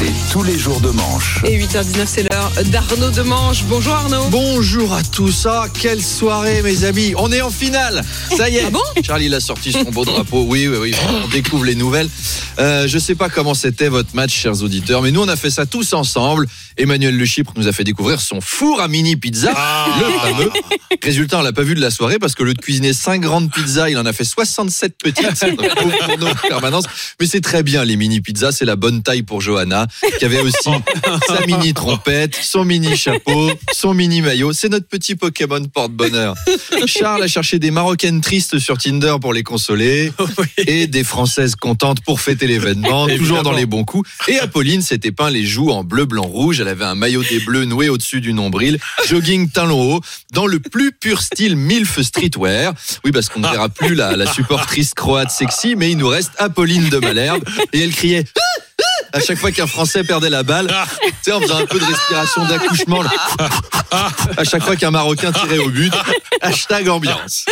C'est tous les jours de manche. Et 8h19, c'est l'heure d'Arnaud Demange. Bonjour Arnaud. Bonjour à tous. Ah, quelle soirée, mes amis. On est en finale. Ça y est. Ah bon Charlie il a sorti son beau drapeau. Oui, oui, oui. On découvre les nouvelles. Euh, je sais pas comment c'était votre match, chers auditeurs, mais nous, on a fait ça tous ensemble. Emmanuel Le Chypre nous a fait découvrir son four à mini pizza, le fameux. Résultat, on l'a pas vu de la soirée parce que le de cuisiner 5 grandes pizzas, il en a fait 67 petites. En permanence. Mais c'est très bien, les mini pizzas. C'est la bonne taille pour Johanna, qui avait aussi sa mini trompette, son mini chapeau, son mini maillot. C'est notre petit Pokémon porte-bonheur. Charles a cherché des Marocaines tristes sur Tinder pour les consoler et des Françaises contentes pour fêter l'événement, toujours dans les bons coups. Et Apolline s'était peint les joues en bleu, blanc, rouge. Elle avait un maillot des bleus noué au-dessus du nombril, jogging talon haut, dans le plus pur style MILF streetwear. Oui, parce qu'on ne verra plus la, la supportrice croate sexy, mais il nous reste Apolline de Malherbe. Et elle criait à chaque fois qu'un Français perdait la balle, tu sais, en faisant un peu de respiration d'accouchement, là. à chaque fois qu'un Marocain tirait au but, hashtag ambiance.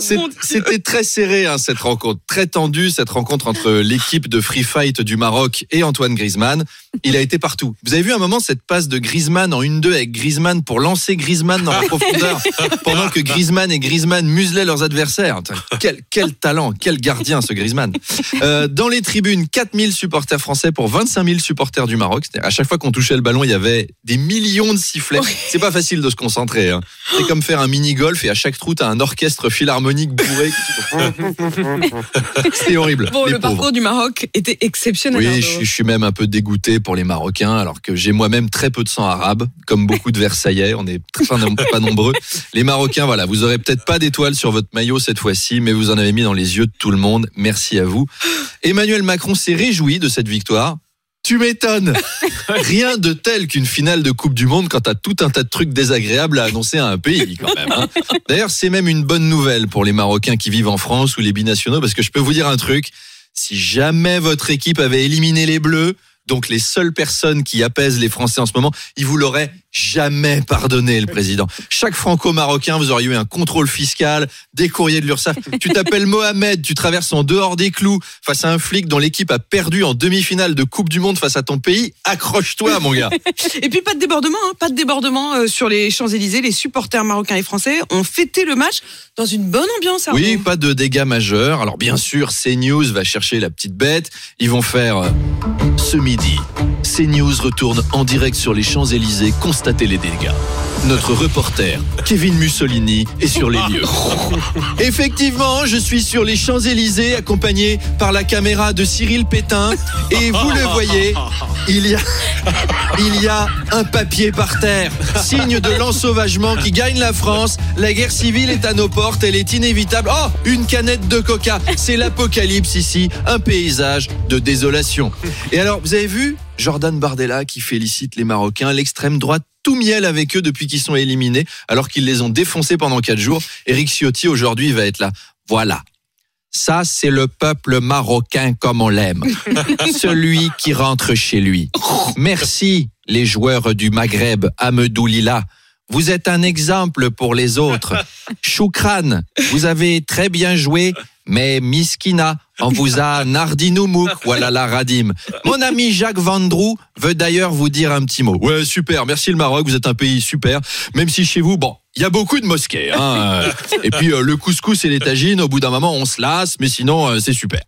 C'est- C'était très serré hein, cette rencontre, très tendue cette rencontre entre l'équipe de free fight du Maroc et Antoine Griezmann. Il a été partout. Vous avez vu un moment cette passe de Griezmann en 1-2 avec Griezmann pour lancer Griezmann dans la profondeur pendant que Griezmann et Griezmann muselaient leurs adversaires. Quel, quel talent, quel gardien ce Griezmann. Euh, dans les tribunes, 4000 supporters français pour 25 000 supporters du Maroc. À chaque fois qu'on touchait le ballon, il y avait des millions de sifflets. C'est pas facile de se concentrer. hein. C'est comme faire un mini-golf et à chaque trou, t'as un orchestre philharmonique bourré. C'est horrible. Bon, les le pauvres. parcours du Maroc était exceptionnel. Oui, Arnaud. je suis, je suis même un peu dégoûté pour les Marocains, alors que j'ai moi-même très peu de sang arabe, comme beaucoup de Versaillais. On est très pas nombreux. Les Marocains, voilà, vous aurez peut-être pas d'étoile sur votre maillot cette fois-ci, mais vous en avez mis dans les yeux de tout le monde. Merci à vous. Emmanuel Macron s'est réjoui de cette victoire. Tu m'étonnes. Rien de tel qu'une finale de Coupe du Monde quand t'as tout un tas de trucs désagréables à annoncer à un pays, quand même. hein. D'ailleurs, c'est même une bonne nouvelle pour les Marocains qui vivent en France ou les binationaux, parce que je peux vous dire un truc. Si jamais votre équipe avait éliminé les Bleus, donc les seules personnes qui apaisent les Français en ce moment, il vous l'aurait jamais pardonné, le président. Chaque franco-marocain, vous auriez eu un contrôle fiscal, des courriers de l'URSSAF. Tu t'appelles Mohamed, tu traverses en dehors des clous face à un flic dont l'équipe a perdu en demi-finale de Coupe du Monde face à ton pays. Accroche-toi, mon gars. Et puis pas de débordement, hein, pas de débordement euh, sur les Champs-Élysées. Les supporters marocains et français ont fêté le match dans une bonne ambiance. Arnaud. Oui, pas de dégâts majeurs. Alors bien sûr, CNews va chercher la petite bête. Ils vont faire euh, ce midi. CNews retourne en direct sur les Champs-Élysées constater les. Notre reporter, Kevin Mussolini, est sur les lieux. Effectivement, je suis sur les Champs-Élysées accompagné par la caméra de Cyril Pétain. Et vous le voyez, il y a, il y a un papier par terre. Signe de l'ensauvagement qui gagne la France. La guerre civile est à nos portes, elle est inévitable. Oh, une canette de coca. C'est l'apocalypse ici, un paysage de désolation. Et alors, vous avez vu Jordan Bardella qui félicite les Marocains, l'extrême droite tout miel avec eux depuis qu'ils sont éliminés, alors qu'ils les ont défoncés pendant quatre jours. Eric Ciotti aujourd'hui va être là. Voilà. Ça, c'est le peuple marocain comme on l'aime. Celui qui rentre chez lui. Merci, les joueurs du Maghreb, Amedou Lila. Vous êtes un exemple pour les autres. Choukran, vous avez très bien joué, mais Miskina, on vous a nardinoumouk, voilà la radim. Mon ami Jacques Vendroux veut d'ailleurs vous dire un petit mot. Ouais, super, merci le Maroc, vous êtes un pays super, même si chez vous, bon, il y a beaucoup de mosquées. Hein. Et puis euh, le couscous et les tagines, au bout d'un moment, on se lasse, mais sinon, euh, c'est super.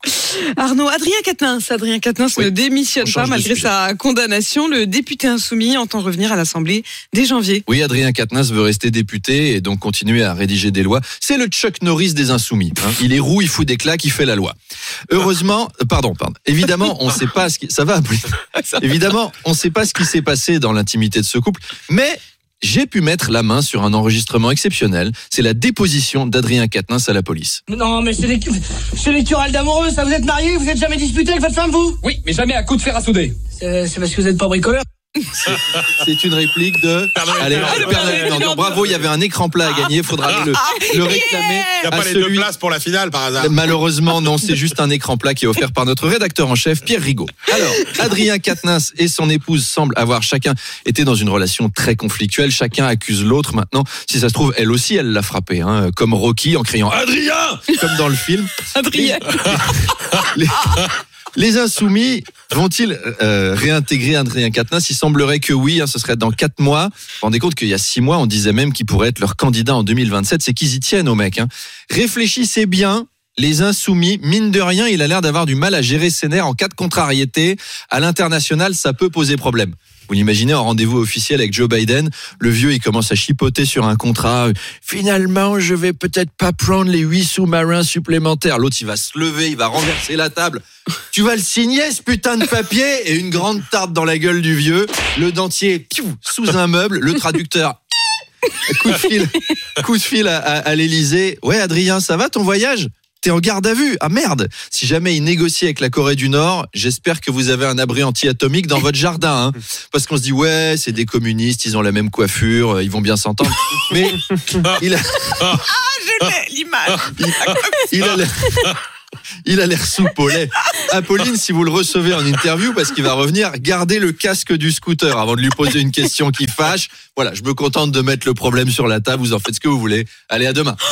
Arnaud, Adrien Quatennens, Adrien Quatennens Oui. ne démissionne On pas malgré sa condamnation. Le député insoumis entend revenir à l'Assemblée dès janvier. Oui, Adrien Quatennens veut rester député et donc continuer à rédiger des lois. C'est le Chuck Norris des insoumis. hein. Il est roux, il fout des claques, il fait la loi. Heureusement, euh, pardon, pardon. Évidemment, on ne sait pas ce qui, ça va. Évidemment, on ne sait pas ce qui s'est passé dans l'intimité de ce couple, mais j'ai pu mettre la main sur un enregistrement exceptionnel. C'est la déposition d'Adrien Quatennens à la police. Non, mais c'est des, c'est des querelles d'amoureux, ça. Vous êtes mariés, vous êtes jamais disputé avec votre femme, vous? Oui, mais jamais à coup de fer à souder. C'est c'est parce que vous êtes pas bricoleur. C'est une réplique de. Allez, Nord. le Père Noël du Nord. Bravo, il y avait un écran plat à gagner. Il faudra aller le, le réclamer. Il n'y a à pas les deux places pour la finale par hasard. Malheureusement, non, c'est juste un écran plat qui est offert par notre rédacteur en chef, Pierre Rigaud. Alors, Adrien Quatennens et son épouse semblent avoir chacun été dans une relation très conflictuelle. Chacun accuse l'autre maintenant. Si ça se trouve, elle aussi, elle l'a frappé, hein, comme Rocky en criant Adrien comme dans le film. Adrien. Les, les insoumis vont-ils euh, réintégrer Adrien Quatennens Il semblerait que oui, hein, ce serait dans quatre mois. Vous vous rendez compte qu'il y a six mois, on disait même qu'il pourrait être leur candidat en 2027. C'est qu'ils y tiennent au mec. Hein. Réfléchissez bien. Les insoumis, mine de rien, il a l'air d'avoir du mal à gérer ses nerfs en cas de contrariété. À l'international, ça peut poser problème. Vous l'imaginez en rendez-vous officiel avec Joe Biden, le vieux il commence à chipoter sur un contrat. Finalement, je vais peut-être pas prendre les huit sous-marins supplémentaires. L'autre il va se lever, il va renverser la table. Tu vas le signer ce putain de papier? Et une grande tarte dans la gueule du vieux. Le dentier sous un meuble, le traducteur. Coup de fil, coup de fil à, à, à l'Elysée. Ouais, Adrien, ça va ton voyage? T'es en garde à vue. Ah merde Si jamais il négocie avec la Corée du Nord, j'espère que vous avez un abri anti-atomique dans votre jardin. Hein. Parce qu'on se dit, ouais, c'est des communistes, ils ont la même coiffure, euh, ils vont bien s'entendre. Mais il a, Je l'ai, l'image. il a l'air... Il a l'air soupe au lait. Apolline, si vous le recevez en interview, parce qu'il va revenir, gardez le casque du scooter avant de lui poser une question qui fâche. Voilà, je me contente de mettre le problème sur la table. Vous en faites ce que vous voulez. Allez, à demain.